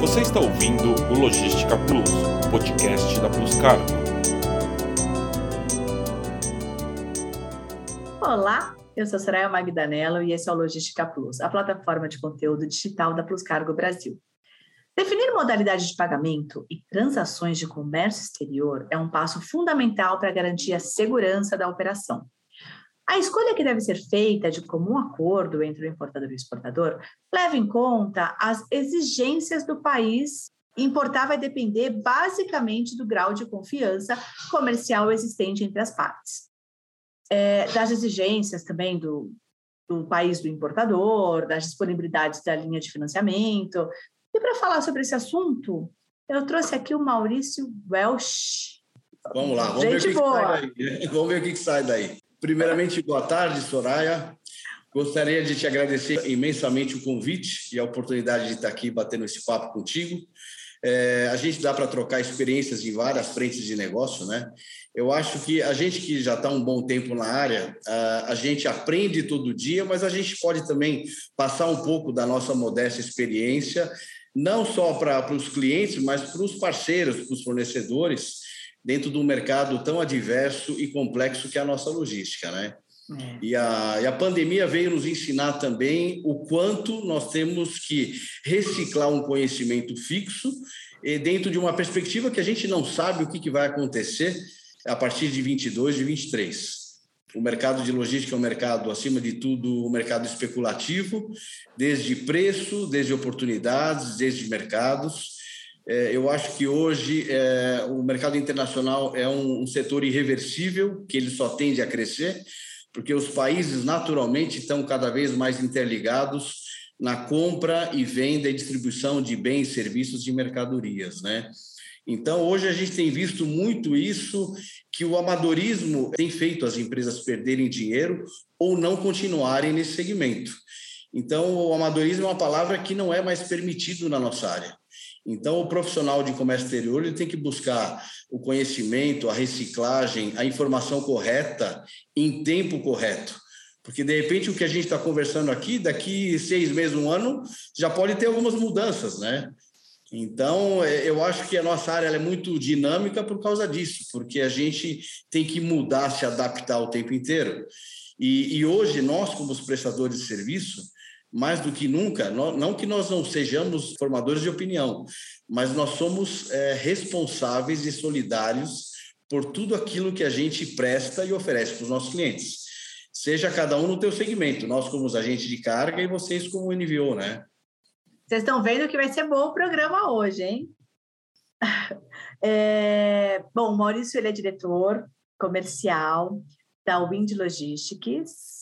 Você está ouvindo o Logística Plus, podcast da Plus Cargo. Olá, eu sou Soraya Magdanello e esse é o Logística Plus, a plataforma de conteúdo digital da Plus Cargo Brasil. Definir modalidade de pagamento e transações de comércio exterior é um passo fundamental para garantir a segurança da operação. A escolha que deve ser feita de comum acordo entre o importador e o exportador leva em conta as exigências do país. Importar vai depender basicamente do grau de confiança comercial existente entre as partes. É, das exigências também do, do país do importador, das disponibilidades da linha de financiamento. E para falar sobre esse assunto, eu trouxe aqui o Maurício Welsh. Vamos lá, vamos ver o que, que, sai daí. Vamos ver o que, que sai daí. Primeiramente, boa tarde, Soraya. Gostaria de te agradecer imensamente o convite e a oportunidade de estar aqui batendo esse papo contigo. É, a gente dá para trocar experiências em várias frentes de negócio, né? Eu acho que a gente que já está um bom tempo na área, a, a gente aprende todo dia, mas a gente pode também passar um pouco da nossa modesta experiência, não só para os clientes, mas para os parceiros, para os fornecedores, dentro de um mercado tão adverso e complexo que é a nossa logística, né? É. E, a, e a pandemia veio nos ensinar também o quanto nós temos que reciclar um conhecimento fixo e dentro de uma perspectiva que a gente não sabe o que, que vai acontecer a partir de 22, de 23. O mercado de logística é um mercado, acima de tudo, um mercado especulativo, desde preço, desde oportunidades, desde mercados. É, eu acho que hoje é, o mercado internacional é um, um, setor irreversível, que ele só tende a crescer, porque os países naturalmente estão cada vez mais interligados na compra e venda e distribuição de bens, serviços e mercadorias, né? Então, hoje a gente tem visto muito isso, que o amadorismo tem feito as empresas perderem dinheiro ou não continuarem nesse segmento. Então, o amadorismo é uma palavra que não é mais permitido na nossa área. Então, o profissional de comércio exterior ele tem que buscar o conhecimento, a reciclagem, a informação correta em tempo correto. Porque, de repente, o que a gente está conversando aqui, daqui seis meses, um ano, já pode ter algumas mudanças, né? Então, é, eu acho que a nossa área é muito dinâmica por causa disso, porque a gente tem que mudar, se adaptar o tempo inteiro. E, e hoje, nós, como os prestadores de serviço, mais do que nunca, não que nós não sejamos formadores de opinião, mas nós somos é, responsáveis e solidários por tudo aquilo que a gente presta e oferece para os nossos clientes. Seja cada um no teu segmento, nós como os agentes de carga e vocês como NVO, né? Vocês estão vendo que vai ser bom o programa hoje, hein? É, bom, Maurício ele é diretor comercial da Wind Logistics,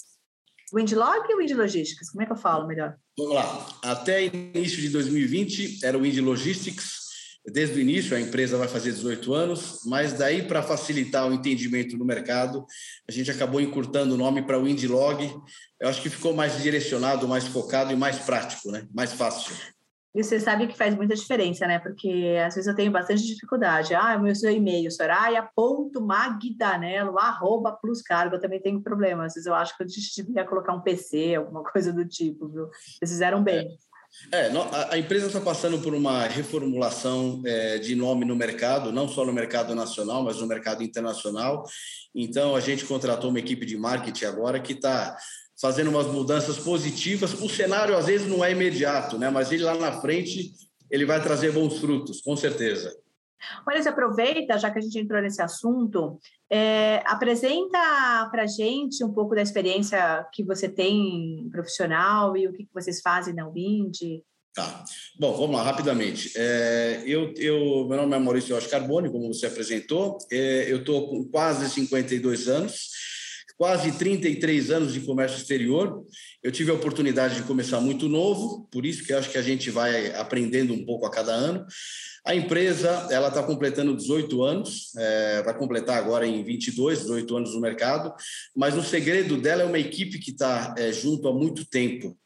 Windlog ou Wind Logistics? Como é que eu falo melhor? Vamos lá. Até início de 2020 era o Wind Logistics. Desde o início, a empresa vai fazer 18 anos, mas daí, para facilitar o entendimento no mercado, a gente acabou encurtando o nome para Windlog. Eu acho que ficou mais direcionado, mais focado e mais prático, né? mais fácil. E você sabe que faz muita diferença, né? Porque às vezes eu tenho bastante dificuldade. Ah, meu seu e-mail, soraya.magdanelo, arroba pluscargo, eu também tenho problema. Às vezes eu acho que eu devia colocar um PC, alguma coisa do tipo, viu? Vocês fizeram bem. É, é a empresa está passando por uma reformulação é, de nome no mercado, não só no mercado nacional, mas no mercado internacional. Então, a gente contratou uma equipe de marketing agora que está fazendo umas mudanças positivas. O cenário às vezes não é imediato, né? Mas ele lá na frente ele vai trazer bons frutos, com certeza. Olha, você aproveita, já que a gente entrou nesse assunto, é, apresenta para a gente um pouco da experiência que você tem profissional e o que, vocês fazem na Wind. Tá. Bom, vamos lá, rapidamente. É, eu, eu, meu nome é Maurício Oscar Carbone, como você apresentou. É, eu estou com quase 52 anos quase 33 anos de comércio exterior. Eu tive a oportunidade de começar muito novo, por isso que acho que a gente vai aprendendo um pouco a cada ano. A empresa ela está completando 18 anos, é, vai completar agora em 22, 18 anos no mercado, mas o segredo dela é uma equipe que está é, junto há muito tempo.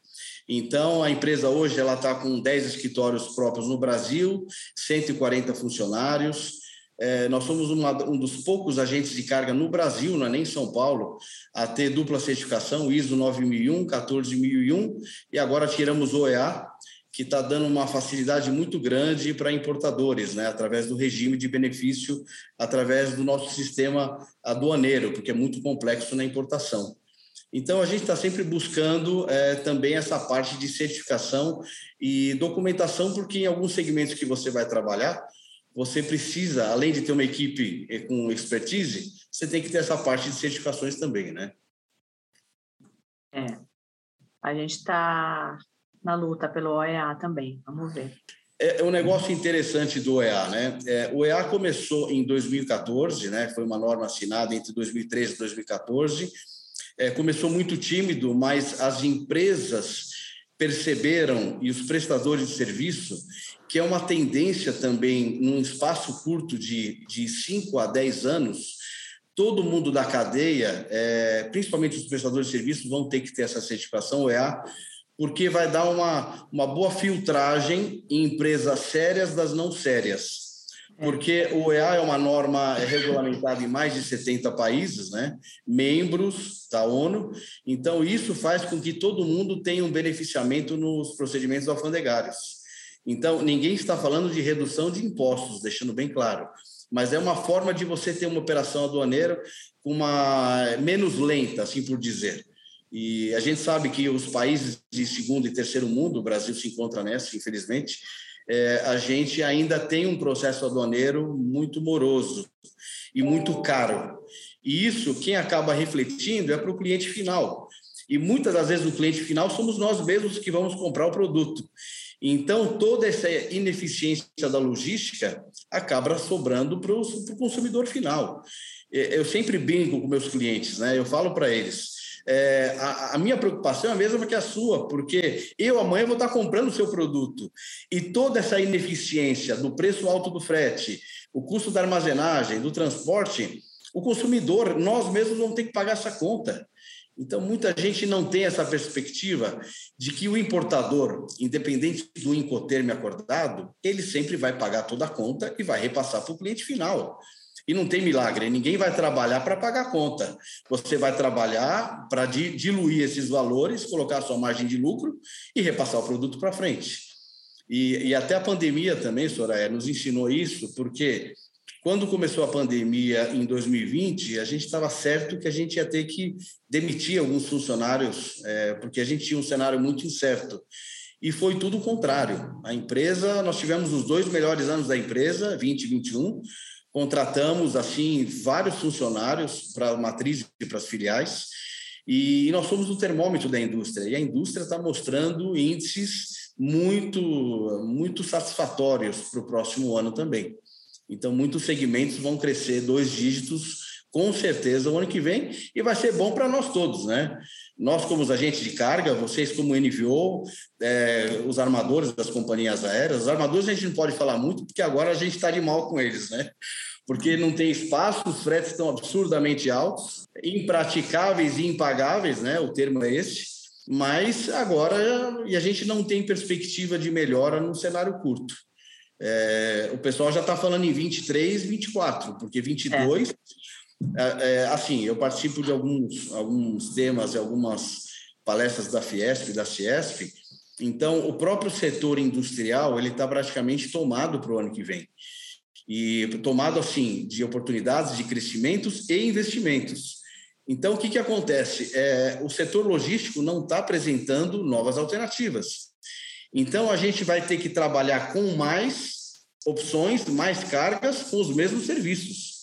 Então, a empresa hoje ela está com 10 escritórios próprios no Brasil, 140 funcionários, é, nós somos uma, um dos poucos agentes de carga no Brasil, não é nem São Paulo, a ter dupla certificação ISO 9001, 14001 e agora tiramos OEA, que está dando uma facilidade muito grande para importadores, né, através do regime de benefício, através do nosso sistema aduaneiro, porque é muito complexo na importação. Então, a gente está sempre buscando é, também essa parte de certificação e documentação, porque em alguns segmentos que você vai trabalhar, você precisa, além de ter uma equipe eh, com expertise, você tem que ter essa parte de certificações também, né? É. A gente está na luta pelo OEA também, vamos ver. É, é um negócio interessante do OEA, né? É, o OEA começou em 2014, né? Foi uma norma assinada entre 2013 e 2014. É, começou muito tímido, mas as empresas perceberam e os prestadores de serviço que é uma tendência também num espaço curto de, de 5 a 10 anos todo mundo da cadeia, é, principalmente os prestadores de serviços, vão ter que ter essa certificação OEA, porque vai dar uma, uma boa filtragem em empresas sérias das não sérias. É. Porque o EA é uma norma regulamentada em mais de 70 países, né? membros da ONU, então isso faz com que todo mundo tenha um beneficiamento nos procedimentos alfandegários. Então, ninguém está falando de redução de impostos, deixando bem claro, mas é uma forma de você ter uma operação aduaneira uma menos lenta, assim por dizer. E a gente sabe que os países de segundo e terceiro mundo, o Brasil se encontra nessa, infelizmente, é, a gente ainda tem um processo aduaneiro muito moroso e muito caro. E isso, quem acaba refletindo é para o cliente final. E muitas das vezes o cliente final somos nós mesmos que vamos comprar o produto. Então, toda essa ineficiência da logística acaba sobrando para o consumidor final. É, eu sempre brinco com meus clientes, né? eu falo para eles, é, a, a, minha preocupação é a mesma que a sua, porque eu amanhã vou estar comprando o seu produto e toda essa ineficiência do preço alto do frete, o custo da armazenagem, do transporte, o consumidor, nós mesmos vamos ter que pagar essa conta. Então, muita gente não tem essa perspectiva de que o importador, independente do incoterme acordado, ele sempre vai pagar toda a conta e vai repassar para o cliente final. E não tem milagre, ninguém vai trabalhar para pagar a conta. Você vai trabalhar para diluir esses valores, colocar a sua margem de lucro e repassar o produto para frente. E, e, até a pandemia também, Soraya, nos ensinou isso, porque quando começou a pandemia em 2020, a gente estava certo que a gente ia ter que demitir alguns funcionários, é, porque a gente tinha um cenário muito incerto. E foi tudo o contrário. A empresa, nós tivemos os dois melhores anos da empresa, 20 e 21, contratamos assim vários funcionários para a matriz e para as filiais e nós somos o termômetro da indústria e a indústria está mostrando índices muito muito satisfatórios para o próximo ano também. Então muitos segmentos vão crescer dois dígitos com certeza o ano que vem e vai ser bom para nós todos, né? Nós como os agentes de carga, vocês como NVO, é, os armadores das companhias aéreas, os armadores a gente não pode falar muito porque agora a gente está de mal com eles, né? Porque não tem espaço, os fretes estão absurdamente altos, impraticáveis e impagáveis, né? O termo é esse. Mas agora e a gente não tem perspectiva de melhora no cenário curto. É, o pessoal já está falando em 23, 24, porque 22 é é, assim, eu participo de alguns, alguns temas e algumas palestras da Fiesp, da Ciesp, então o próprio setor industrial ele está praticamente tomado para o ano que vem e tomado assim de oportunidades de crescimentos e investimentos. Então o que que acontece? É, o setor logístico não está apresentando novas alternativas. Então a gente vai ter que trabalhar com mais opções, mais cargas com os mesmos serviços.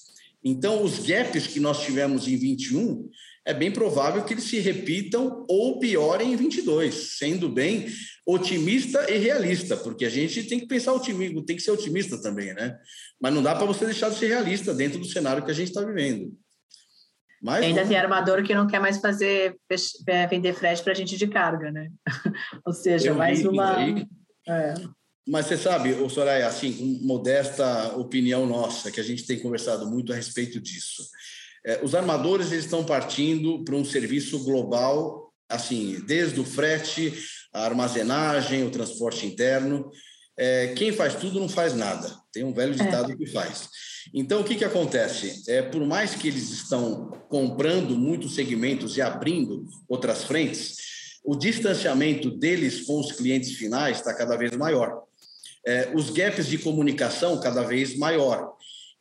Então, os gaps que nós tivemos em 21, é bem provável que eles se repitam ou piorem em 22, sendo bem otimista e realista, porque a gente tem que pensar otimismo, tem que ser otimista também, né? Mas não dá para você deixar de ser realista dentro do cenário que a gente está vivendo. Mas, Ainda vamos... tem armador que não quer mais fazer é, vender frete para a gente de carga, né? Ou seja, mais uma. É. Mas você sabe, o Soraya, assim, com modesta opinião nossa, que a gente tem conversado muito a respeito disso. É, os armadores eles estão partindo para um serviço global, assim, desde o frete, a armazenagem, o transporte interno. É, quem faz tudo não faz nada. Tem um velho ditado é. que faz. Então, o que, que acontece? É, por mais que eles estão comprando muitos segmentos e abrindo outras frentes, o distanciamento deles com os clientes finais está cada vez maior. É, os gaps de comunicação cada vez maior.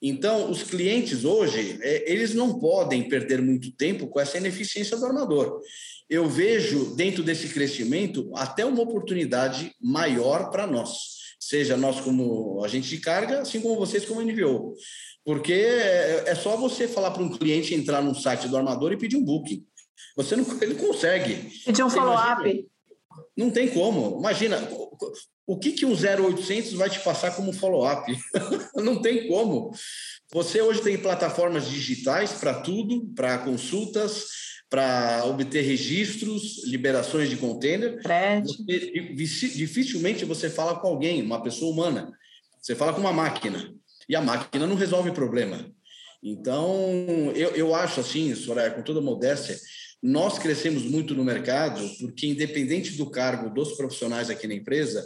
Então, os clientes hoje, é, eles não podem perder muito tempo com essa ineficiência do armador. Eu vejo dentro desse crescimento até uma oportunidade maior para nós, seja nós como agente de carga, assim como vocês como NVO. Porque é, é só você falar para um cliente entrar no site do armador e pedir um booking. Você não ele consegue. Pedir um follow-up. Não tem como. Imagina, o que, que um 0800 vai te passar como follow-up? não tem como. Você hoje tem plataformas digitais para tudo, para consultas, para obter registros, liberações de container. Você, dificilmente você fala com alguém, uma pessoa humana. Você fala com uma máquina. E a máquina não resolve o problema. Então, eu, eu acho assim, Soraya, com toda modéstia, nós crescemos muito no mercado porque, independente do cargo dos profissionais aqui na empresa,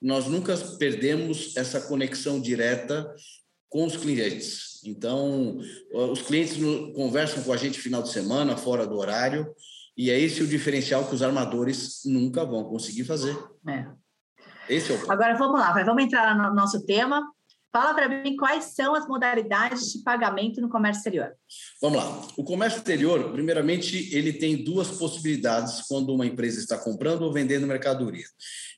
nós nunca perdemos essa conexão direta com os clientes. Então, os clientes conversam com a gente final de semana, fora do horário, e é esse o diferencial que os armadores nunca vão conseguir fazer. É. Esse é o Agora vamos lá, vamos entrar no nosso tema. Fala para mim quais são as modalidades de pagamento no comércio exterior. Vamos lá. O comércio exterior, primeiramente, ele tem duas possibilidades quando uma empresa está comprando ou vendendo mercadoria.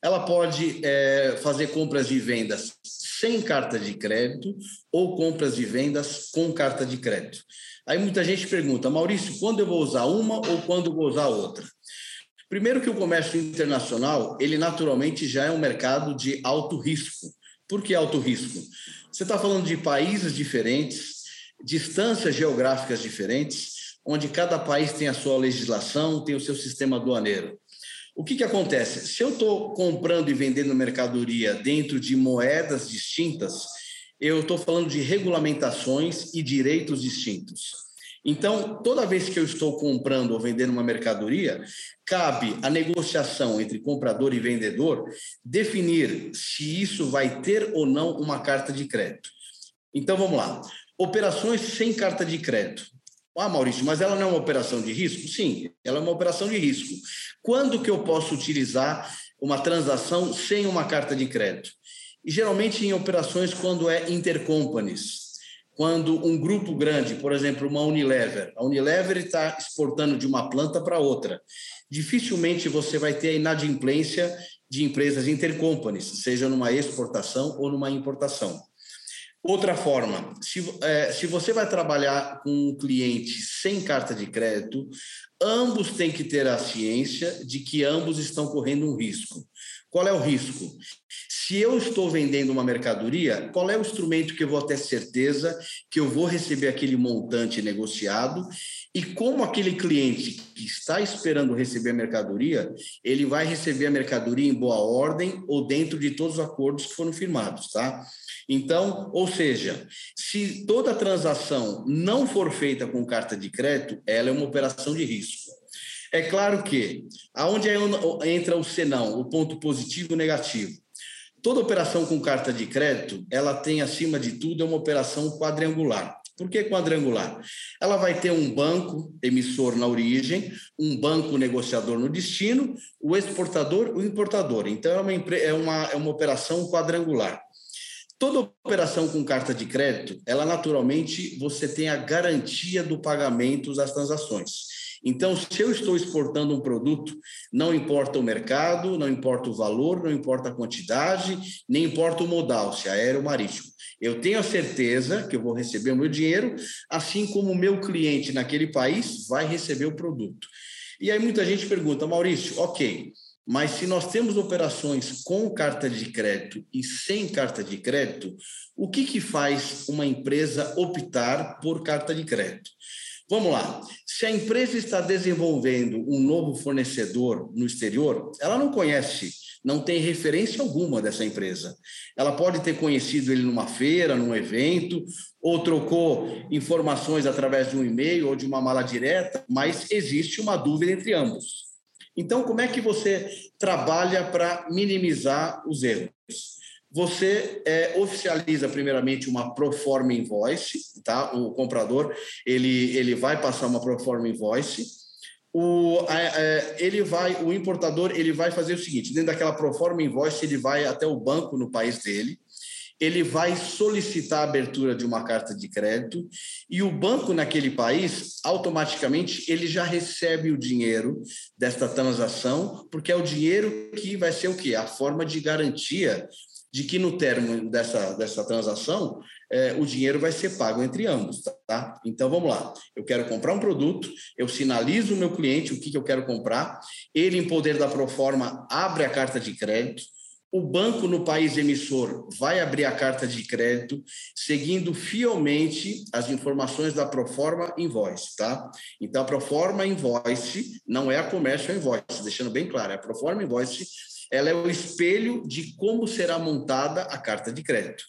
Ela pode é, fazer compras de vendas sem carta de crédito ou compras de vendas com carta de crédito. Aí muita gente pergunta, Maurício, quando eu vou usar uma ou quando eu vou usar outra? Primeiro que o comércio internacional, ele naturalmente já é um mercado de alto risco. Por que alto risco? Você está falando de países diferentes, distâncias geográficas diferentes, onde cada país tem a sua legislação, tem o seu sistema aduaneiro. O que, que acontece? Se eu estou comprando e vendendo mercadoria dentro de moedas distintas, eu estou falando de regulamentações e direitos distintos. Então, toda vez que eu estou comprando ou vendendo uma mercadoria, cabe a negociação entre comprador e vendedor definir se isso vai ter ou não uma carta de crédito. Então, vamos lá. Operações sem carta de crédito. Ah, Maurício, mas ela não é uma operação de risco? Sim, ela é uma operação de risco. Quando que eu posso utilizar uma transação sem uma carta de crédito? E geralmente em operações quando é intercompanies, quando um grupo grande, por exemplo, uma Unilever, a Unilever está exportando de uma planta para outra, dificilmente você vai ter a inadimplência de empresas intercompanies, seja numa exportação ou numa importação. Outra forma, se, é, se você vai trabalhar com um cliente sem carta de crédito, ambos têm que ter a ciência de que ambos estão correndo um risco. Qual é o risco? Se eu estou vendendo uma mercadoria, qual é o instrumento que eu vou ter certeza que eu vou receber aquele montante negociado e como aquele cliente que está esperando receber a mercadoria, ele vai receber a mercadoria em boa ordem ou dentro de todos os acordos que foram firmados, tá? Então, ou seja, se toda transação não for feita com carta de crédito, ela é uma operação de risco. É claro que, aonde é entra o senão, o ponto positivo e negativo. Toda operação com carta de crédito, ela tem, acima de tudo, é uma operação quadrangular. Por que quadrangular? Ela vai ter um banco emissor na origem, um banco negociador no destino, o exportador, o importador. Então, é uma, é uma, é uma operação quadrangular. Toda operação com carta de crédito, ela naturalmente você tem a garantia do pagamento das transações. Então, se eu estou exportando um produto, não importa o mercado, não importa o valor, não importa a quantidade, nem importa o modal, se é aéreo ou marítimo. Eu tenho a certeza que eu vou receber o meu dinheiro, assim como o meu cliente naquele país vai receber o produto. E aí muita gente pergunta, Maurício, ok, mas se nós temos operações com carta de crédito e sem carta de crédito, o que, que faz uma empresa optar por carta de crédito? Vamos lá. Se a empresa está desenvolvendo um novo fornecedor no exterior, ela não conhece, não tem referência alguma dessa empresa. Ela pode ter conhecido ele numa feira, num evento, ou trocou informações através de um e-mail ou de uma mala direta, mas existe uma dúvida entre ambos. Então, como é que você trabalha para minimizar os erros? Você é, oficializa primeiramente uma proforma invoice, tá? O comprador ele, ele vai passar uma proforma invoice. o, é, ele vai, o importador, ele vai fazer o seguinte: dentro daquela proforma invoice, ele vai até o banco no país dele, ele vai solicitar a abertura de uma carta de crédito e o banco naquele país, automaticamente, ele já recebe o dinheiro desta transação, porque é o dinheiro que vai ser o quê? A forma de garantia de que no termo dessa, dessa transação é, o dinheiro vai ser pago entre ambos, tá? Então vamos lá. Eu quero comprar um produto, eu sinalizo o meu cliente o que, que eu quero comprar, ele, em poder da Proforma, abre a carta de crédito, o banco no país emissor vai abrir a carta de crédito seguindo fielmente as informações da Proforma Invoice, tá? Então, a Proforma Invoice não é a Commercial Invoice, deixando bem claro, é a Proforma Invoice ela é o espelho de como será montada a carta de crédito.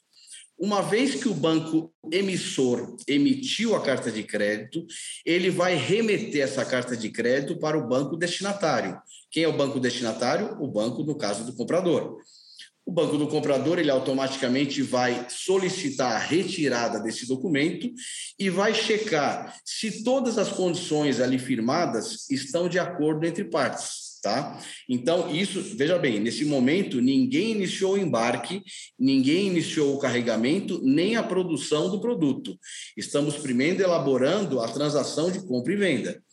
Uma vez que o banco emissor emitiu a carta de crédito, ele vai remeter essa carta de crédito para o banco destinatário. Quem é o banco destinatário? O banco, no caso do comprador. O banco do comprador, ele automaticamente vai solicitar a retirada desse documento e vai checar se todas as condições ali firmadas estão de acordo entre partes. Tá? Então, isso, veja bem, nesse momento, ninguém iniciou o embarque, ninguém iniciou o carregamento, nem a produção do produto. Estamos primeiro elaborando a transação de compra e venda.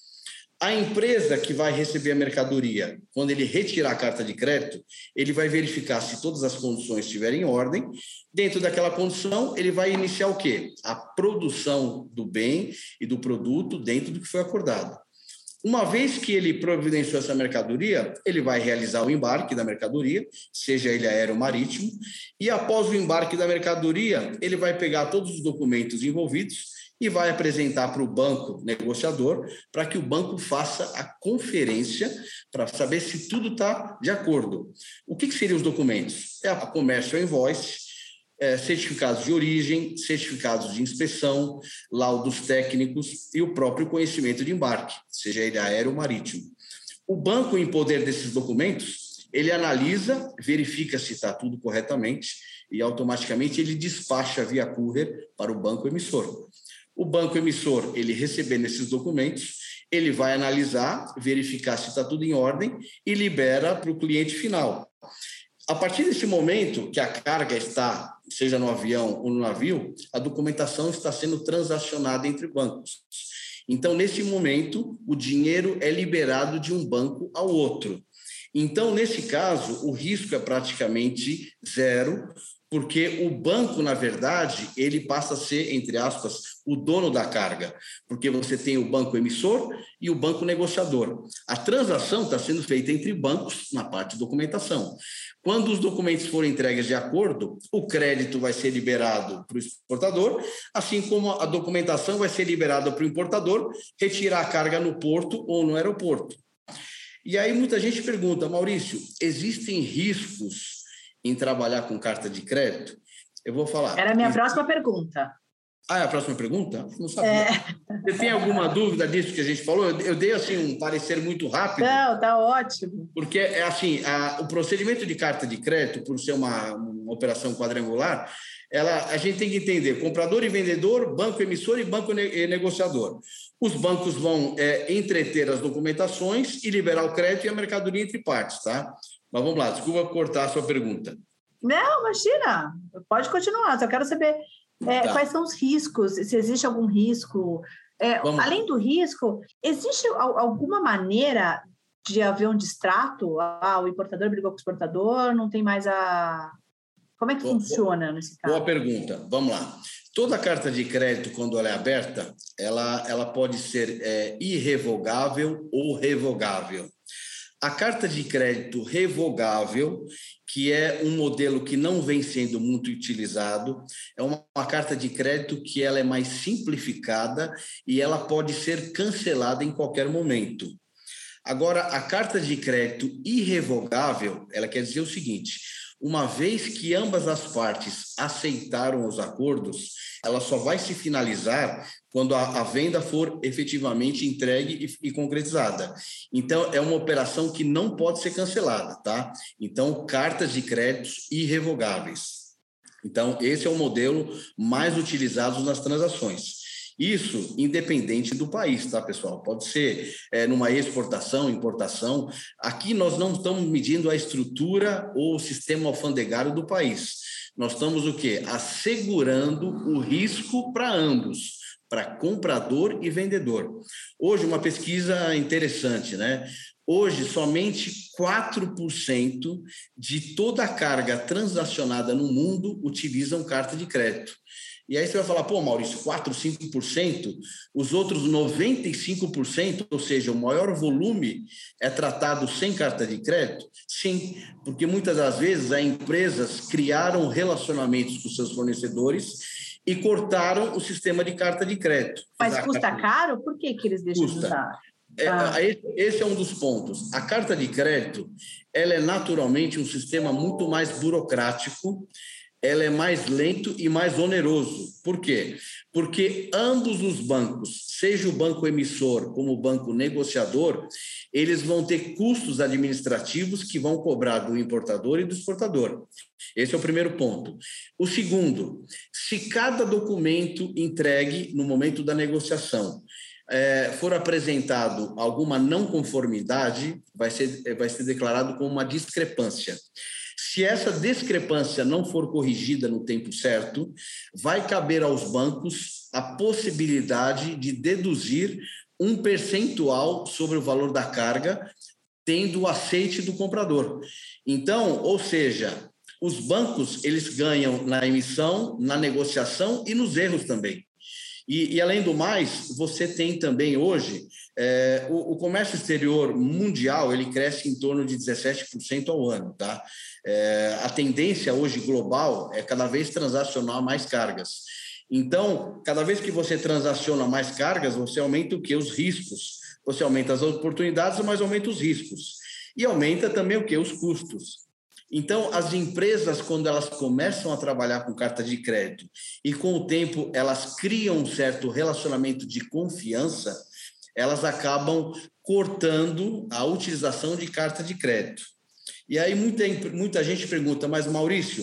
A empresa que vai receber a mercadoria, quando ele retirar a carta de crédito, ele vai verificar se todas as condições estiverem em ordem. Dentro daquela condição, ele vai iniciar o quê? A produção do bem e do produto dentro do que foi acordado. Uma vez que ele providenciou essa mercadoria, ele vai realizar o embarque da mercadoria, seja ele aéreo ou marítimo, e após o embarque da mercadoria, ele vai pegar todos os documentos envolvidos e vai apresentar para o banco negociador para que o banco faça a conferência para saber se tudo está de acordo. O que, que seriam os documentos? É a comércio invoice, é, certificados de origem, certificados de inspeção, laudos técnicos e o próprio conhecimento de embarque, seja ele aéreo ou marítimo. O banco, em poder desses documentos, ele analisa, verifica se está tudo corretamente e automaticamente ele despacha via courier para o banco emissor. O banco emissor, ele recebendo esses documentos, ele vai analisar, verificar se está tudo em ordem e libera para o cliente final. A partir desse momento que a carga está, seja no avião ou no navio, a documentação está sendo transacionada entre bancos. Então, nesse momento, o dinheiro é liberado de um banco ao outro. Então, nesse caso, o risco é praticamente zero, porque o banco, na verdade, ele passa a ser, entre aspas, o dono da carga, porque você tem o banco emissor e o banco negociador. A transação está sendo feita entre bancos na parte de documentação. Quando os documentos forem entregues de acordo, o crédito vai ser liberado para o exportador, assim como a documentação vai ser liberada para o importador retirar a carga no porto ou no aeroporto. E aí muita gente pergunta, Maurício, existem riscos em trabalhar com carta de crédito? Eu vou falar. Era a minha próxima pergunta. Ah, é a próxima pergunta? Não sabia. É. Você tem alguma dúvida disso que a gente falou? Eu, dei assim um parecer muito rápido. Não, tá ótimo. Porque é assim, a, o procedimento de carta de crédito, por ser uma, uma operação quadrangular, ela, a gente tem que entender comprador e vendedor, banco emissor e banco ne negociador. Os bancos vão é, entreter as documentações e liberar o crédito e a mercadoria entre partes, tá? Mas vamos lá, desculpa cortar a sua pergunta. Não, imagina, pode continuar, só quero saber é, tá. quais são os riscos, se existe algum risco. É, além do risco, existe alguma maneira de haver um distrato? Ah, o importador brigou com o exportador, não tem mais a. Como é que boa, funciona boa, nesse caso? Boa pergunta. Vamos lá. Toda carta de crédito, quando ela é aberta, ela, ela pode ser é, irrevogável ou revogável. A carta de crédito revogável, que é um modelo que não vem sendo muito utilizado, é uma, uma, carta de crédito que ela é mais simplificada e ela pode ser cancelada em qualquer momento. Agora, a carta de crédito irrevogável, ela quer dizer o seguinte: uma vez que ambas as partes aceitaram os acordos, ela só vai se finalizar quando a, a venda for efetivamente entregue e, e, concretizada. Então, é uma operação que não pode ser cancelada, tá? Então, cartas de créditos irrevogáveis. Então, esse é o modelo mais utilizado nas transações. Isso independente do país, tá, pessoal? Pode ser é, numa exportação, importação. Aqui nós não estamos medindo a estrutura ou o sistema alfandegário do país. Nós estamos o quê? Assegurando o risco para ambos para comprador e vendedor. Hoje, uma pesquisa interessante, né? Hoje, somente 4% de toda a carga transacionada no mundo utilizam carta de crédito. E aí você vai falar, pô, Maurício, 4, 5%, os outros 95%, ou seja, o maior volume é tratado sem carta de crédito? Sim, porque muitas das vezes as empresas criaram relacionamentos com seus fornecedores e cortaram o sistema de carta de crédito. Mas custa caro? Por que, que eles deixam custa. de usar? É, ah. Esse é um dos pontos. A carta de crédito ela é naturalmente um sistema muito mais burocrático, ela é mais lento e mais oneroso. Por quê? Porque ambos os bancos, seja o banco emissor como o banco negociador, eles vão ter custos administrativos que vão cobrar do importador e do exportador. Esse é o primeiro ponto. O segundo, se cada documento entregue no momento da negociação é, for apresentado alguma não conformidade, vai ser, vai ser declarado como uma discrepância. Se essa discrepância não for corrigida no tempo certo, vai caber aos bancos a possibilidade de deduzir um percentual sobre o valor da carga, tendo o aceite do comprador. Então, ou seja, os bancos eles ganham na emissão, na negociação e nos erros também. E, e, além do mais, você tem também hoje é, o, o, comércio exterior mundial ele cresce em torno de 17% ao ano, tá? É, a tendência hoje global é cada vez transacionar mais cargas. Então, cada vez que você transaciona mais cargas, você aumenta o que? Os riscos. Você aumenta as oportunidades, mas aumenta os riscos. E aumenta também o que? Os custos. Então, as empresas, quando elas começam a trabalhar com carta de crédito e com o tempo elas criam um certo relacionamento de confiança, elas acabam cortando a utilização de carta de crédito. E aí muita, muita gente pergunta, mas Maurício,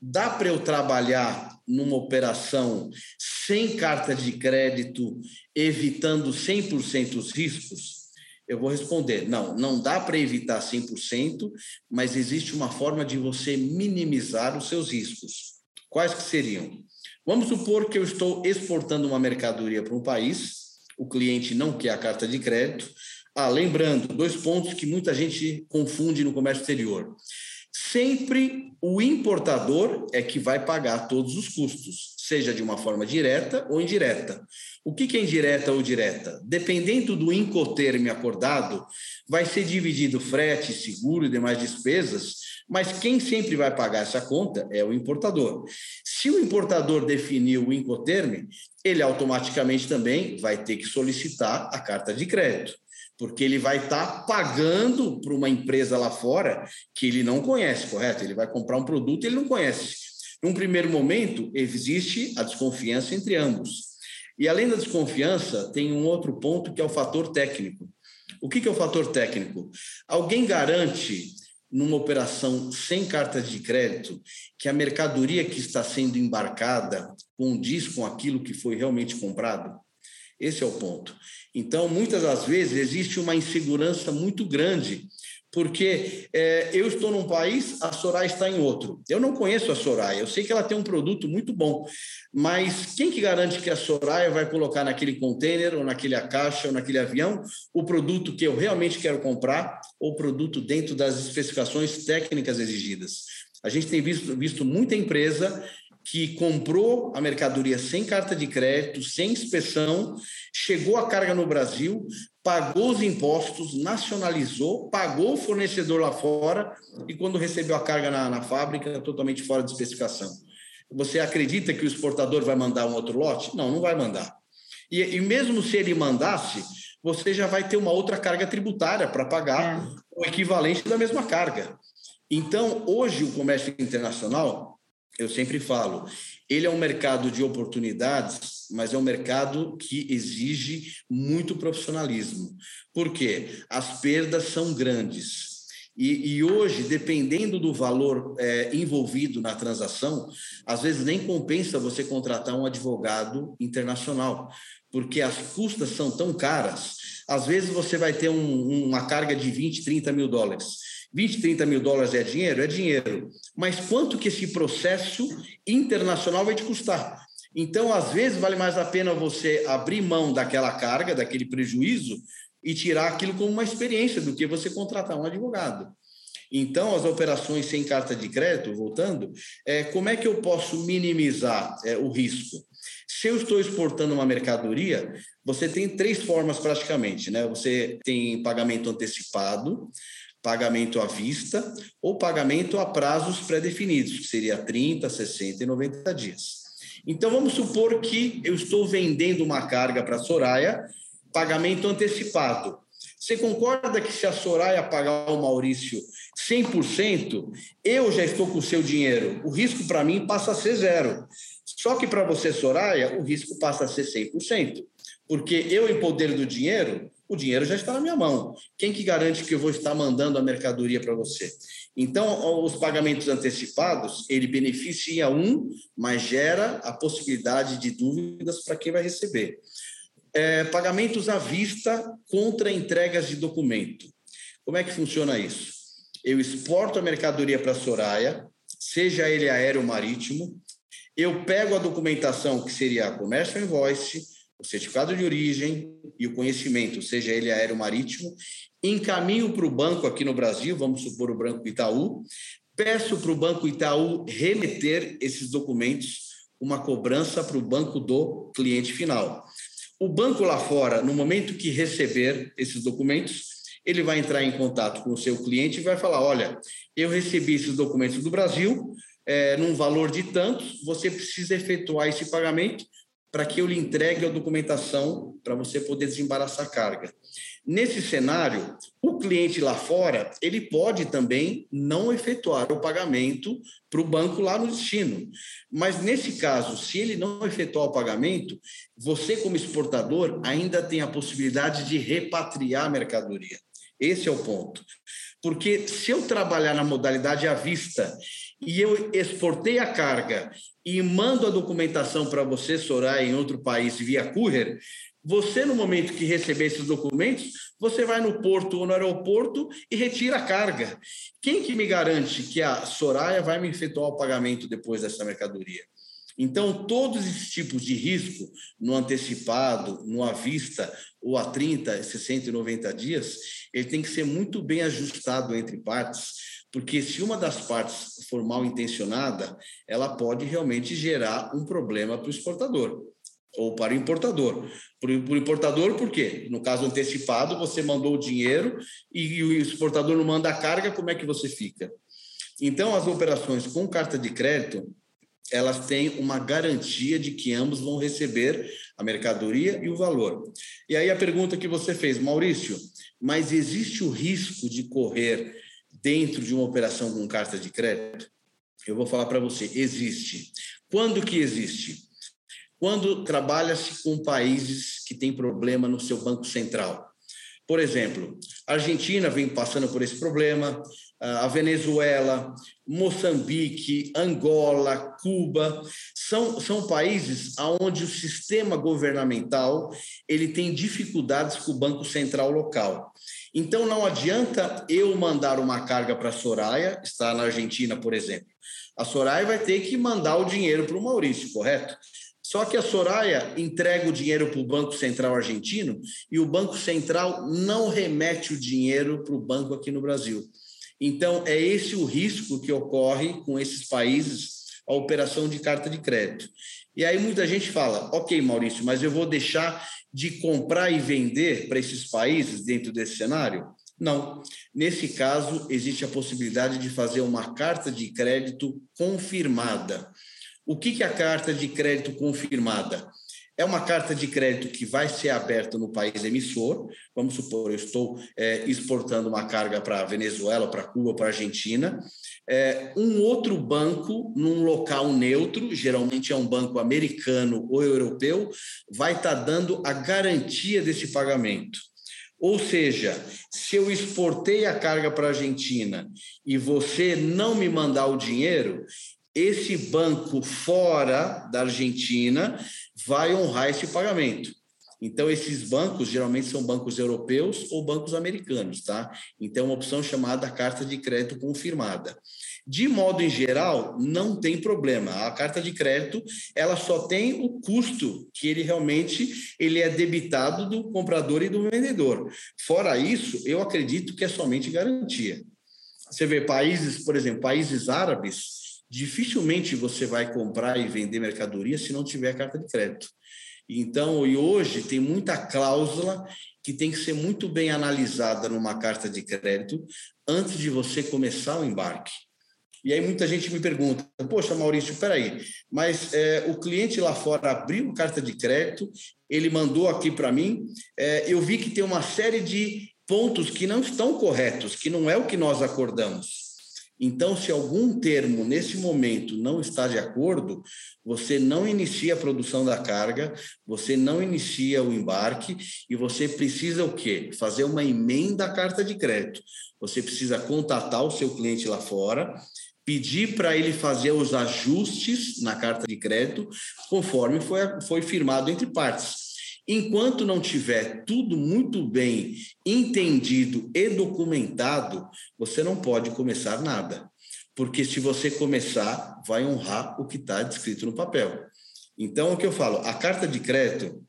dá para eu trabalhar numa operação sem carta de crédito, evitando 100% os riscos? Eu vou responder: não, não dá para evitar 100%, mas existe uma forma de você minimizar os seus riscos. Quais que seriam? Vamos supor que eu estou exportando uma mercadoria para um país, o cliente não quer a carta de crédito. Ah, lembrando, dois pontos que muita gente confunde no comércio exterior. Sempre o importador é que vai pagar todos os custos, seja de uma forma direta ou indireta. O que é indireta ou direta? Dependendo do incoterme acordado, vai ser dividido frete, seguro e demais despesas, mas quem sempre vai pagar essa conta é o importador. Se o importador definiu o incoterme, ele automaticamente também vai ter que solicitar a carta de crédito, porque ele vai estar tá pagando para uma empresa lá fora que ele não conhece, correto? Ele vai comprar um produto e ele não conhece. Num primeiro momento, existe a desconfiança entre ambos. E além da desconfiança, tem um outro ponto que é o fator técnico. O que é o fator técnico? Alguém garante, numa operação sem carta de crédito, que a mercadoria que está sendo embarcada condiz com aquilo que foi realmente comprado? Esse é o ponto. Então, muitas das vezes, existe uma insegurança muito grande porque é, eu estou num país, a Soraya está em outro. Eu não conheço a Soraya, eu sei que ela tem um produto muito bom, mas quem que garante que a Soraya vai colocar naquele container, ou naquele caixa, ou naquele avião, o produto que eu realmente quero comprar, ou o produto dentro das especificações técnicas exigidas? A gente tem visto, visto muita empresa que comprou a mercadoria sem carta de crédito, sem inspeção, chegou a carga no Brasil, pagou os impostos, nacionalizou, pagou o fornecedor lá fora e quando recebeu a carga na, na fábrica, totalmente fora de especificação. Você acredita que o exportador vai mandar um outro lote? Não, não vai mandar. E, e mesmo se ele mandasse, você já vai ter uma outra carga tributária para pagar é. o equivalente da mesma carga. Então, hoje, o comércio internacional eu sempre falo, ele é um mercado de oportunidades, mas é um mercado que exige muito profissionalismo. Por quê? As perdas são grandes. E, e hoje, dependendo do valor é, envolvido na transação, às vezes nem compensa você contratar um advogado internacional, porque as custas são tão caras. Às vezes você vai ter um, uma carga de 20, 30 mil dólares. 20, 30 mil dólares é dinheiro? É dinheiro. Mas quanto que esse processo internacional vai te custar? Então, às vezes, vale mais a pena você abrir mão daquela carga, daquele prejuízo, e tirar aquilo como uma experiência do que você contratar um advogado. Então, as operações sem carta de crédito, voltando, é, como é que eu posso minimizar é, o risco? Se eu estou exportando uma mercadoria, você tem três formas praticamente, né? Você tem pagamento antecipado, pagamento à vista ou pagamento a prazos pré-definidos, que seria 30, 60 e 90 dias. Então, vamos supor que eu estou vendendo uma carga para a Soraya, pagamento antecipado. Você concorda que se a Soraya pagar o Maurício 100%, eu já estou com o seu dinheiro? O risco para mim passa a ser zero. Só que para você, Soraya, o risco passa a ser 100%. Porque eu, em poder do dinheiro, o dinheiro já está na minha mão. Quem que garante que eu vou estar mandando a mercadoria para você? Então, os pagamentos antecipados, ele beneficia um, mas gera a possibilidade de dúvidas para quem vai receber. É, pagamentos à vista contra entregas de documento. Como é que funciona isso? Eu exporto a mercadoria para a Soraya, seja ele aéreo ou marítimo, eu pego a documentação, que seria a comércio invoice, o certificado de origem e o conhecimento, seja ele aéreo ou marítimo, encaminho para o banco aqui no Brasil, vamos supor o Banco Itaú, peço para o Banco Itaú remeter esses documentos, uma cobrança para o banco do cliente final. O banco lá fora, no momento que receber esses documentos, ele vai entrar em contato com o seu cliente e vai falar: olha, eu recebi esses documentos do Brasil, é, num valor de tantos, você precisa efetuar esse pagamento para que eu lhe entregue a documentação para você poder desembaraçar a carga. Nesse cenário, o cliente lá fora, ele pode também não efetuar o pagamento para o banco lá no destino. Mas nesse caso, se ele não efetuar o pagamento, você como exportador ainda tem a possibilidade de repatriar a mercadoria. Esse é o ponto. Porque se eu trabalhar na modalidade à vista e eu exportei a carga e mando a documentação para você, Soraya, em outro país via courier, você, no momento que receber esses documentos, você vai no porto ou no aeroporto e retira a carga. Quem que me garante que a Soraya vai me efetuar o pagamento depois dessa mercadoria? Então, todos esses tipos de risco, no antecipado, no à vista, ou a 30, 60 e 90 dias, ele tem que ser muito bem ajustado entre partes, porque se uma das partes for mal intencionada, ela pode realmente gerar um problema para o exportador ou para o importador. Para o importador, por quê? No caso antecipado, você mandou o dinheiro e o exportador não manda a carga, como é que você fica? Então, as operações com carta de crédito, elas têm uma garantia de que ambos vão receber a mercadoria e o valor. E aí a pergunta que você fez, Maurício, mas existe o risco de correr dentro de uma operação com carta de crédito? Eu vou falar para você, existe. Quando que existe? quando trabalha-se com países que têm problema no seu Banco Central. Por exemplo, a Argentina vem passando por esse problema, a Venezuela, Moçambique, Angola, Cuba, são, são países onde o sistema governamental ele tem dificuldades com o Banco Central local. Então, não adianta eu mandar uma carga para a Soraya, está na Argentina, por exemplo. A Soraya vai ter que mandar o dinheiro para o Maurício, correto? Só que a Soraya entrega o dinheiro para o Banco Central argentino e o Banco Central não remete o dinheiro para o banco aqui no Brasil. Então, é esse o risco que ocorre com esses países, a operação de carta de crédito. E aí muita gente fala: ok, Maurício, mas eu vou deixar de comprar e vender para esses países dentro desse cenário? Não. Nesse caso, existe a possibilidade de fazer uma carta de crédito confirmada. O que, é a carta de crédito confirmada? É uma carta de crédito que vai ser aberta no país emissor. Vamos supor, eu estou é, exportando uma carga para Venezuela, para Cuba, para Argentina. É, um outro banco, num local neutro, geralmente é um banco americano ou europeu, vai estar tá dando a garantia desse pagamento. Ou seja, se eu exportei a carga para a Argentina e você não me mandar o dinheiro, esse banco fora da Argentina vai honrar esse pagamento. Então, esses bancos geralmente são bancos europeus ou bancos americanos, tá? Então, é uma opção chamada carta de crédito confirmada. De modo em geral, não tem problema. A carta de crédito, ela só tem o custo que ele realmente ele é debitado do comprador e do vendedor. Fora isso, eu acredito que é somente garantia. Você vê países, por exemplo, países árabes, dificilmente você vai comprar e vender mercadoria se não tiver carta de crédito. Então, e hoje tem muita cláusula que tem que ser muito bem analisada numa carta de crédito antes de você começar o embarque. E aí muita gente me pergunta, poxa, Maurício, espera aí, mas é, o cliente lá fora abriu carta de crédito, ele mandou aqui para mim, é, eu vi que tem uma série de pontos que não estão corretos, que não é o que nós acordamos. Então, se algum termo nesse momento não está de acordo, você não inicia a produção da carga, você não inicia o embarque e você precisa o quê? Fazer uma emenda à carta de crédito. Você precisa contatar o seu cliente lá fora, pedir para ele fazer os ajustes na carta de crédito, conforme foi, foi firmado entre partes. Enquanto não tiver tudo muito bem entendido e documentado, você não pode começar nada. Porque se você começar, vai honrar o que está descrito no papel. Então, o que eu falo, a carta de crédito,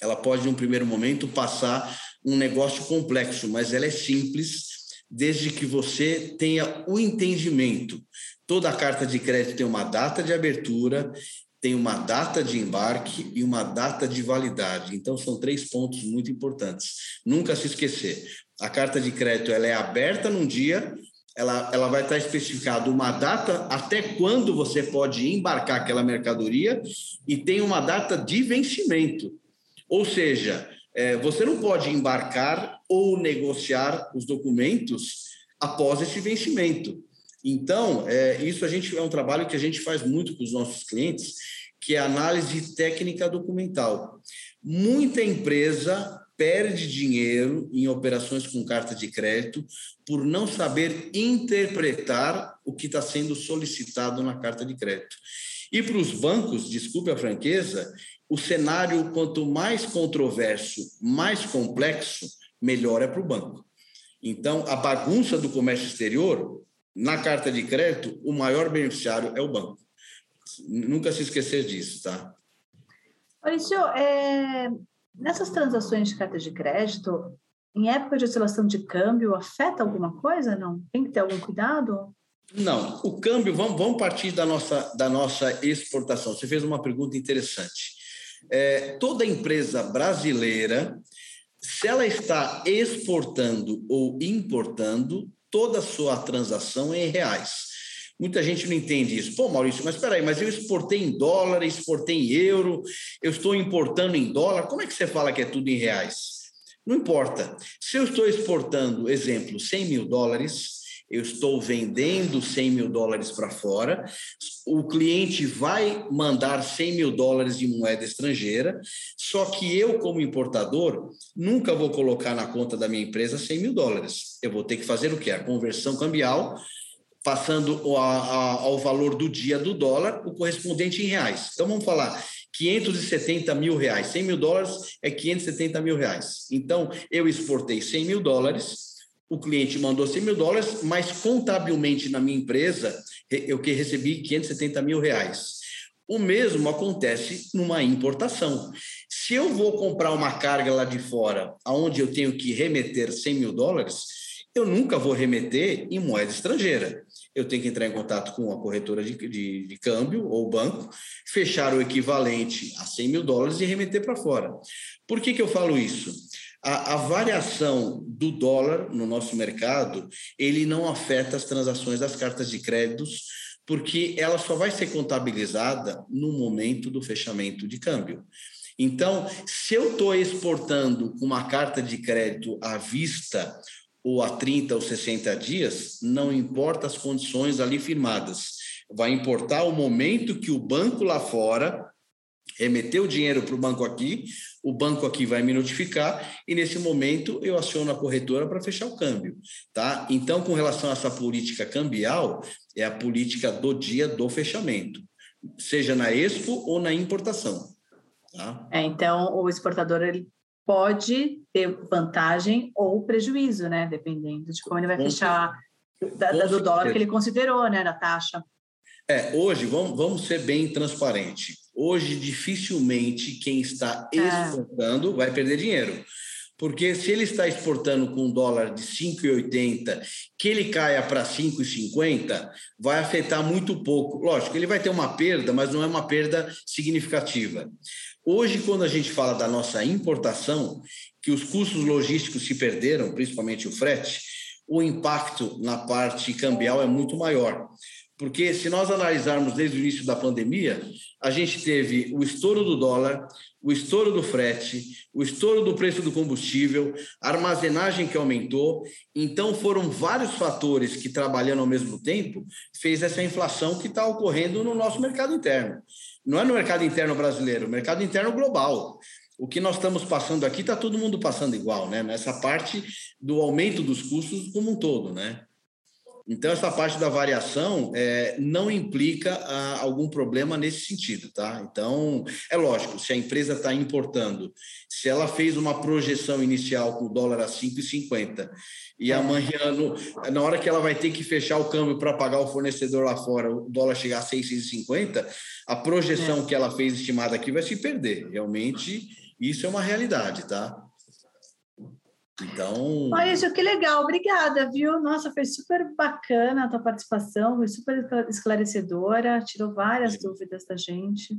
ela pode, em um primeiro momento, passar um negócio complexo, mas ela é simples, desde que você tenha o entendimento. Toda carta de crédito tem uma data de abertura, tem uma data de embarque e uma data de validade. Então, são três pontos muito importantes. Nunca se esquecer. A carta de crédito ela é aberta num dia, ela, ela vai estar especificada uma data até quando você pode embarcar aquela mercadoria e tem uma data de vencimento. Ou seja, é, você não pode embarcar ou negociar os documentos após esse vencimento. Então, é, isso a gente é um trabalho que a gente faz muito com os nossos clientes, que é análise técnica documental. Muita empresa perde dinheiro em operações com carta de crédito por não saber interpretar o que está sendo solicitado na carta de crédito. E para os bancos, desculpe a franqueza, o cenário quanto mais controverso, mais complexo, melhor é para o banco. Então, a bagunça do comércio exterior na carta de crédito, o maior beneficiário é o banco. Nunca se esquecer disso, tá? Maurício, é, nessas transações de carta de crédito, em época de oscilação de câmbio, afeta alguma coisa? Não? Tem que ter algum cuidado? Não, o câmbio, vamos, vamos partir da nossa, da nossa exportação. Você fez uma pergunta interessante. É, toda empresa brasileira, se ela está exportando ou importando, toda a sua transação é em reais. Muita gente não entende isso. Pô, Maurício, mas espera aí, mas eu exportei em dólar, exportei em euro, eu estou importando em dólar, como é que você fala que é tudo em reais? Não importa. Se eu estou exportando, exemplo, 100 mil dólares, eu estou vendendo 100 mil dólares para fora, o cliente vai mandar 100 mil dólares de moeda estrangeira, só que eu, como importador, nunca vou colocar na conta da minha empresa 100 mil dólares. Eu vou ter que fazer o quê? A conversão cambial, passando ao valor do dia do dólar, o correspondente em reais. Então, vamos falar 570 mil reais. 100 mil dólares é 570 mil reais. Então, eu exportei 100 mil dólares, o cliente mandou 100 mil dólares, mas contabilmente na minha empresa eu que recebi 570 mil reais. O mesmo acontece numa importação. Se eu vou comprar uma carga lá de fora, aonde eu tenho que remeter 100 mil dólares, eu nunca vou remeter em moeda estrangeira. Eu tenho que entrar em contato com a corretora de, de, de câmbio ou banco, fechar o equivalente a 100 mil dólares e remeter para fora. Por que, que eu falo isso? A, a, variação do dólar no nosso mercado, ele não afeta as transações das cartas de créditos, porque ela só vai ser contabilizada no momento do fechamento de câmbio. Então, se eu estou exportando uma carta de crédito à vista ou a 30 ou 60 dias, não importa as condições ali firmadas. Vai importar o momento que o banco lá fora remeter o dinheiro para o banco aqui, o banco aqui vai me notificar e nesse momento eu aciono a corretora para fechar o câmbio, tá? Então, com relação a essa política cambial, é a política do dia do fechamento, seja na expo ou na importação. Tá? É, então, o exportador ele pode ter vantagem ou prejuízo, né? Dependendo de como ele vai com fechar da, da, do dólar que ele considerou, né? Da taxa. É, hoje, vamos, vamos ser bem transparente. Hoje, dificilmente quem está é. exportando é. vai perder dinheiro. Porque se ele está exportando com um dólar de 5,80, que ele caia para 5,50, vai afetar muito pouco. Lógico, ele vai ter uma perda, mas não é uma perda significativa. Hoje, quando a gente fala da nossa importação, que os custos logísticos se perderam, principalmente o frete, o impacto na parte cambial é muito maior. Porque se nós analisarmos desde o início da pandemia, a gente teve o estouro do dólar, o estouro do frete, o estouro do preço do combustível, a armazenagem que aumentou. Então, foram vários fatores que, trabalhando ao mesmo tempo, fez essa inflação que está ocorrendo no nosso mercado interno. Não é no mercado interno brasileiro, é mercado interno global. O que nós estamos passando aqui está todo mundo passando igual, né? Nessa parte do aumento dos custos como um todo, né? Então, essa parte da variação é, não implica ah, algum problema nesse sentido, tá? Então, é lógico, se a empresa está importando, se ela fez uma projeção inicial com o dólar a 5,50 e amanhã, no, na hora que ela vai ter que fechar o câmbio para pagar o fornecedor lá fora, o dólar chegar a 6,50, a projeção é. que ela fez estimada aqui vai se perder. Realmente, isso é uma realidade, tá? Então. Olha, que legal, obrigada, viu? Nossa, foi super bacana a tua participação, foi super esclarecedora, tirou várias é. dúvidas da gente.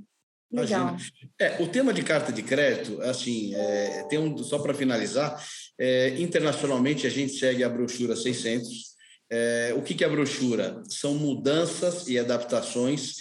Legal. É, o tema de carta de crédito, assim, é, tem um, só para finalizar, é, internacionalmente a gente segue a brochura 600. É, o que, que é a brochura? São mudanças e adaptações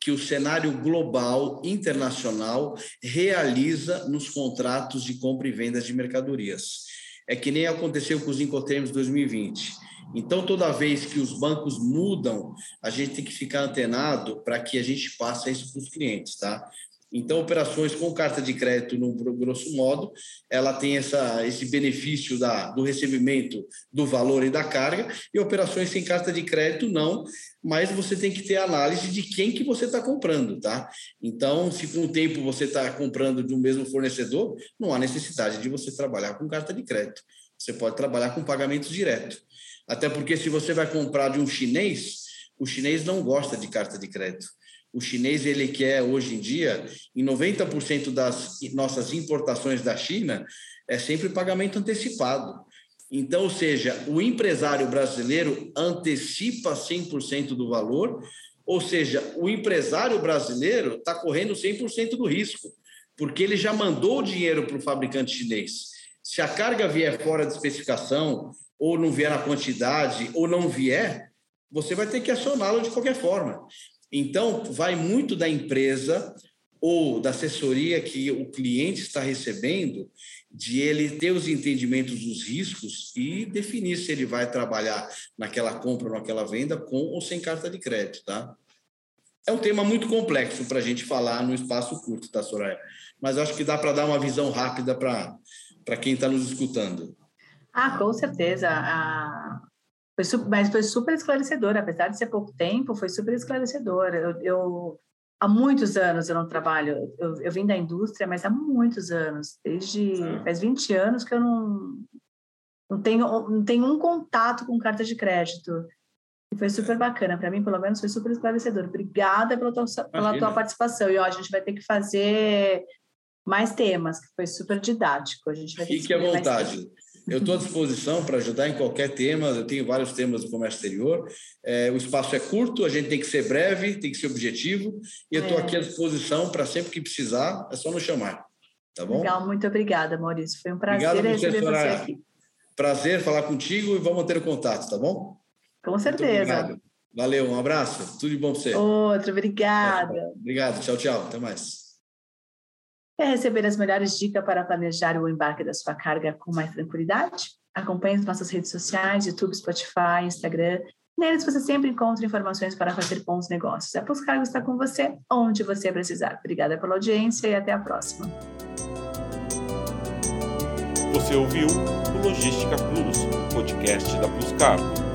que o cenário global, internacional, realiza nos contratos de compra e venda de mercadorias é que nem aconteceu com os Incoterms 2020. Então, toda vez que os bancos mudam, a gente tem que ficar antenado para que a gente passe isso para os clientes, tá? Então, operações com carta de crédito, no grosso modo, ela tem essa, esse benefício da, do recebimento do valor e da carga, e operações sem carta de crédito, não, mas você tem que ter análise de quem que você está comprando, tá? Então, se com o tempo você está comprando de um mesmo fornecedor, não há necessidade de você trabalhar com carta de crédito. Você pode trabalhar com pagamento direto. Até porque se você vai comprar de um chinês, o chinês não gosta de carta de crédito o chinês ele quer hoje em dia, em 90% das nossas importações da China, é sempre pagamento antecipado. Então, ou seja, o empresário brasileiro antecipa 100% do valor, ou seja, o empresário brasileiro está correndo 100% do risco, porque ele já mandou o dinheiro para o fabricante chinês. Se a carga vier fora de especificação, ou não vier na quantidade, ou não vier, você vai ter que acioná-lo de qualquer forma. Então, vai muito da empresa ou da assessoria que o cliente está recebendo, de ele ter os entendimentos dos riscos e definir se ele vai trabalhar naquela compra ou naquela venda com ou sem carta de crédito, tá? É um tema muito complexo para a gente falar no espaço curto, tá, Soraya? Mas acho que dá para dar uma visão rápida para quem está nos escutando. Ah, com certeza. Foi, mas foi super esclarecedor, apesar de ser pouco tempo, foi super esclarecedor. Eu, eu há muitos anos eu não trabalho, eu, eu vim da indústria, mas há muitos anos, desde faz 20 anos que eu não, não, tenho, não tenho um contato com carta de crédito. E foi super bacana, para mim, pelo menos, foi super esclarecedor. Obrigada pela tua, pela tua participação. E ó, a gente vai ter que fazer mais temas, que foi super didático. A gente vai Fique à vontade. Eu estou à disposição para ajudar em qualquer tema. Eu tenho vários temas do comércio exterior. É, o espaço é curto, a gente tem que ser breve, tem que ser objetivo. E eu estou é. aqui à disposição para sempre que precisar, é só nos chamar. Tá bom? Legal, muito obrigada, Maurício. Foi um prazer Obrigado receber você, você aqui. Prazer falar contigo e vamos manter o contato, tá bom? Com certeza. Valeu, um abraço. Tudo de bom para você. Outro, obrigada. Obrigado, tchau, tchau. Até mais. Quer receber as melhores dicas para planejar o embarque da sua carga com mais tranquilidade? Acompanhe as nossas redes sociais, YouTube, Spotify, Instagram Neles você sempre encontra informações para fazer bons negócios. A Plus Cargo está com você onde você precisar. Obrigada pela audiência e até a próxima. Você ouviu o Logística Plus, podcast da Plus Cargo.